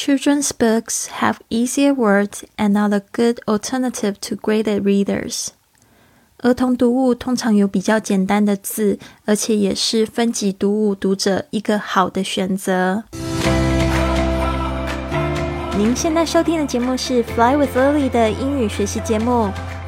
Children's books have easier words and are a good alternative to graded readers. 儿童读物通常有比较简单的字，而且也是分级读物读者一个好的选择。您现在收听的节目是《Fly with Lily》的英语学习节目，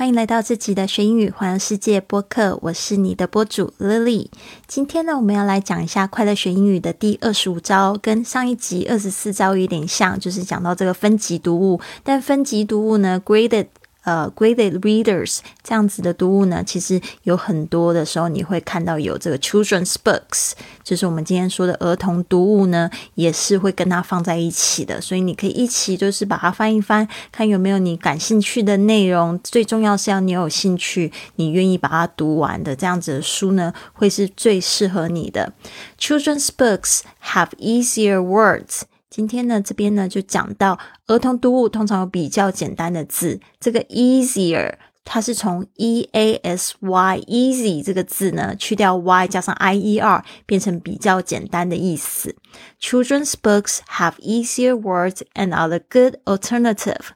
欢迎来到这集的学英语环游世界播客，我是你的播主 Lily。今天呢，我们要来讲一下快乐学英语的第二十五招，跟上一集二十四招有点像，就是讲到这个分级读物。但分级读物呢，graded。呃，graded readers 这样子的读物呢，其实有很多的时候你会看到有这个 children's books，就是我们今天说的儿童读物呢，也是会跟它放在一起的。所以你可以一起就是把它翻一翻，看有没有你感兴趣的内容。最重要是要你有兴趣，你愿意把它读完的这样子的书呢，会是最适合你的。Children's books have easier words. 今天呢，这边呢就讲到儿童读物通常有比较简单的字，这个 easier 它是从 e a s y easy 这个字呢去掉 y 加上 i e r 变成比较简单的意思。Children's books have easier words and are the good alternative.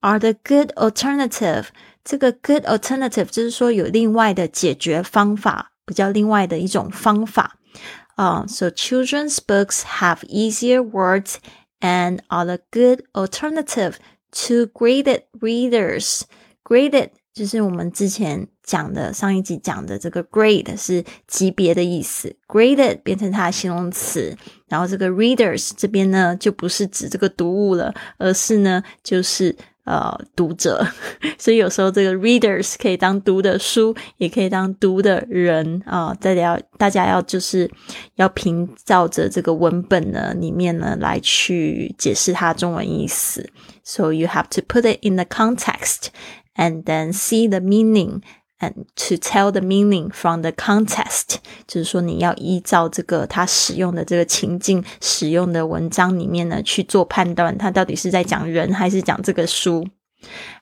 Are the good alternative？这个 good alternative 就是说有另外的解决方法，比较另外的一种方法。Uh, so children's books have easier words and are a good alternative to graded readers. Graded 就是我们之前讲的上一集讲的这个 grade 是级别的意思，graded 变成它的形容词，然后这个 readers 这边呢就不是指这个读物了，而是呢就是 呃，读者，所以有时候这个 readers 可以当读的书，也可以当读的人啊。大家要，大家要就是要凭照着这个文本呢里面呢来去解释它中文意思。So you have to put it in the context and then see the meaning. And to tell the meaning from the context，就是说你要依照这个他使用的这个情境、使用的文章里面呢去做判断，他到底是在讲人还是讲这个书。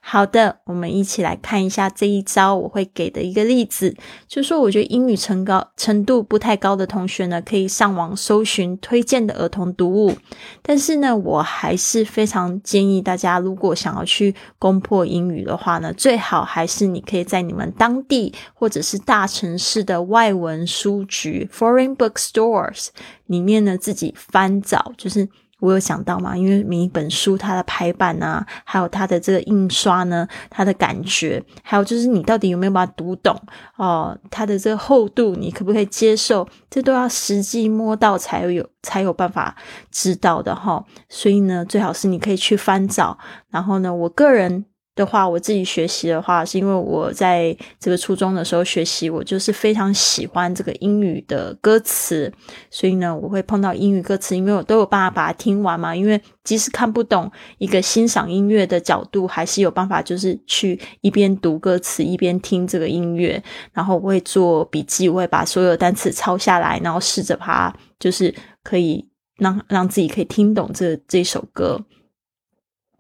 好的，我们一起来看一下这一招我会给的一个例子，就是说，我觉得英语程高程度不太高的同学呢，可以上网搜寻推荐的儿童读物。但是呢，我还是非常建议大家，如果想要去攻破英语的话呢，最好还是你可以在你们当地或者是大城市的外文书局 （foreign bookstores） 里面呢自己翻找，就是。我有想到吗，因为每一本书它的排版啊，还有它的这个印刷呢，它的感觉，还有就是你到底有没有把它读懂哦，它的这个厚度你可不可以接受，这都要实际摸到才有才有办法知道的哈。所以呢，最好是你可以去翻找，然后呢，我个人。的话，我自己学习的话，是因为我在这个初中的时候学习，我就是非常喜欢这个英语的歌词，所以呢，我会碰到英语歌词，因为我都有办法把它听完嘛。因为即使看不懂一个欣赏音乐的角度，还是有办法，就是去一边读歌词一边听这个音乐，然后我会做笔记，我会把所有单词抄下来，然后试着把它就是可以让让自己可以听懂这这首歌。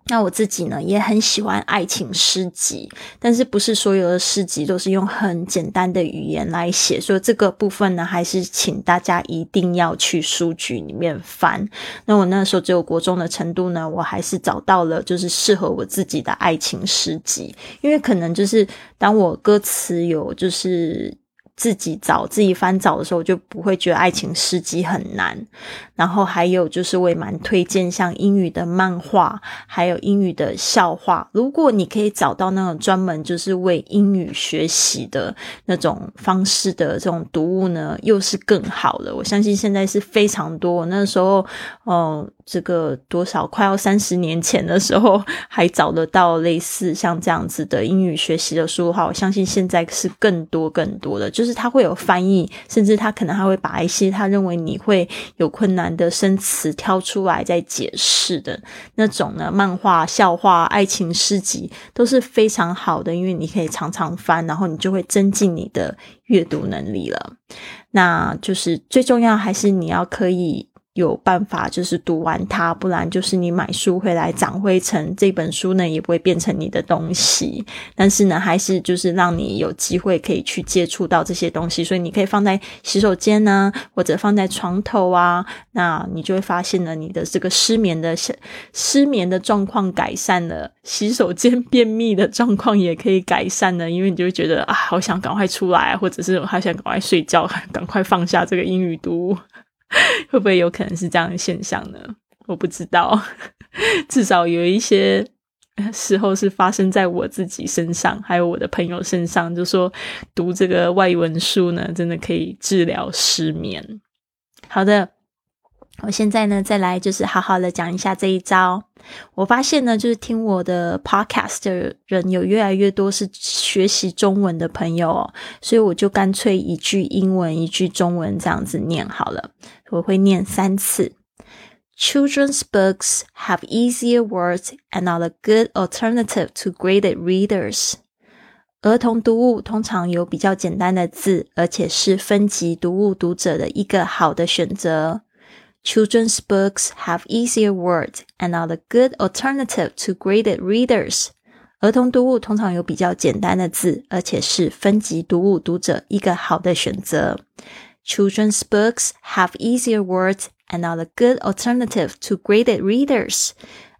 那我自己呢也很喜欢爱情诗集，但是不是所有的诗集都是用很简单的语言来写，所以这个部分呢，还是请大家一定要去书局里面翻。那我那时候只有国中的程度呢，我还是找到了就是适合我自己的爱情诗集，因为可能就是当我歌词有就是。自己找自己翻找的时候，就不会觉得爱情诗集很难。然后还有就是，我也蛮推荐像英语的漫画，还有英语的笑话。如果你可以找到那种专门就是为英语学习的那种方式的这种读物呢，又是更好了。我相信现在是非常多。那时候，哦，这个多少快要三十年前的时候，还找得到类似像这样子的英语学习的书的话，我相信现在是更多更多的，就。就是他会有翻译，甚至他可能还会把一些他认为你会有困难的生词挑出来再解释的那种呢。漫画、笑话、爱情诗集都是非常好的，因为你可以常常翻，然后你就会增进你的阅读能力了。那就是最重要，还是你要可以。有办法就是读完它，不然就是你买书回来长灰尘，这本书呢也不会变成你的东西。但是呢，还是就是让你有机会可以去接触到这些东西，所以你可以放在洗手间呢，或者放在床头啊，那你就会发现呢，你的这个失眠的失眠的状况改善了，洗手间便秘的状况也可以改善了，因为你就会觉得啊，好想赶快出来，或者是好想赶快睡觉，赶快放下这个英语读。会不会有可能是这样的现象呢？我不知道，至少有一些时候是发生在我自己身上，还有我的朋友身上。就说读这个外文书呢，真的可以治疗失眠。好的，我现在呢再来就是好好的讲一下这一招。我发现呢，就是听我的 podcast 的人有越来越多是学习中文的朋友哦，所以我就干脆一句英文一句中文这样子念好了。我会念三次。Children's books have easier words and are a good alternative to graded readers。儿童读物通常有比较简单的字，而且是分级读物读者的一个好的选择。Children's books have easier words and are a good alternative to graded readers。儿童读物通常有比较简单的字，而且是分级读物读者一个好的选择。 Children's books have easier words and are a good alternative to graded readers。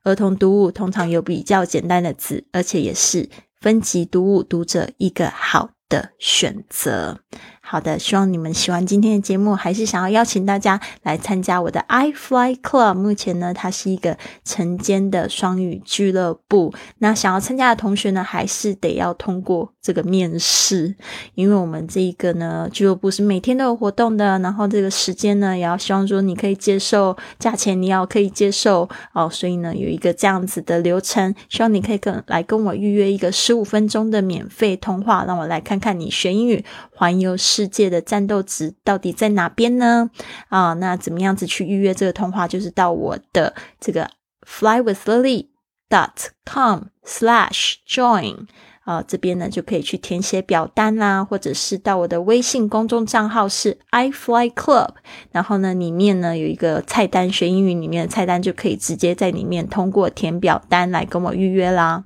儿童读物通常有比较简单的字，而且也是分级读物读者一个好的选择。 好的，希望你们喜欢今天的节目，还是想要邀请大家来参加我的 i Fly Club。目前呢，它是一个晨间的双语俱乐部。那想要参加的同学呢，还是得要通过这个面试，因为我们这一个呢俱乐部是每天都有活动的。然后这个时间呢，也要希望说你可以接受，价钱你要可以接受哦。所以呢，有一个这样子的流程，希望你可以跟来跟我预约一个十五分钟的免费通话，让我来看看你学英语环游世世界的战斗值到底在哪边呢？啊，那怎么样子去预约这个通话？就是到我的这个 flywithlily dot com slash join 啊，这边呢就可以去填写表单啦，或者是到我的微信公众账号是 i fly club，然后呢里面呢有一个菜单，学英语里面的菜单就可以直接在里面通过填表单来跟我预约啦。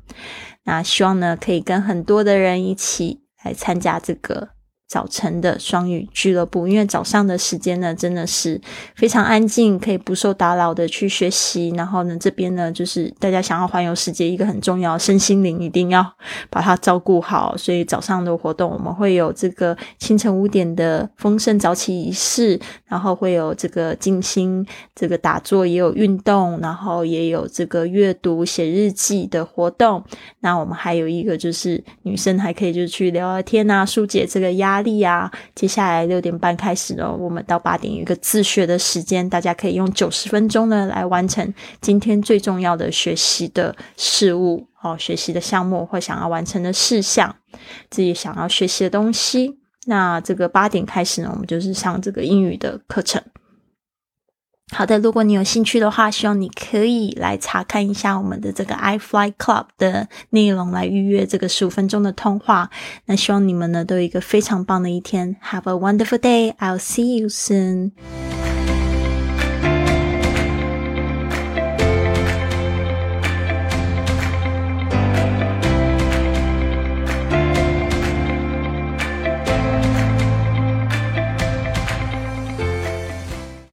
那希望呢可以跟很多的人一起来参加这个。早晨的双语俱乐部，因为早上的时间呢，真的是非常安静，可以不受打扰的去学习。然后呢，这边呢，就是大家想要环游世界，一个很重要身心灵一定要把它照顾好。所以早上的活动，我们会有这个清晨五点的丰盛早起仪式，然后会有这个静心、这个打坐，也有运动，然后也有这个阅读、写日记的活动。那我们还有一个就是女生还可以就去聊聊天啊，疏解这个压。力啊！接下来六点半开始哦，我们到八点有一个自学的时间，大家可以用九十分钟呢来完成今天最重要的学习的事物哦，学习的项目或想要完成的事项，自己想要学习的东西。那这个八点开始呢，我们就是上这个英语的课程。好的，如果你有兴趣的话，希望你可以来查看一下我们的这个 i Fly Club 的内容，来预约这个十五分钟的通话。那希望你们呢都有一个非常棒的一天，Have a wonderful day. I'll see you soon.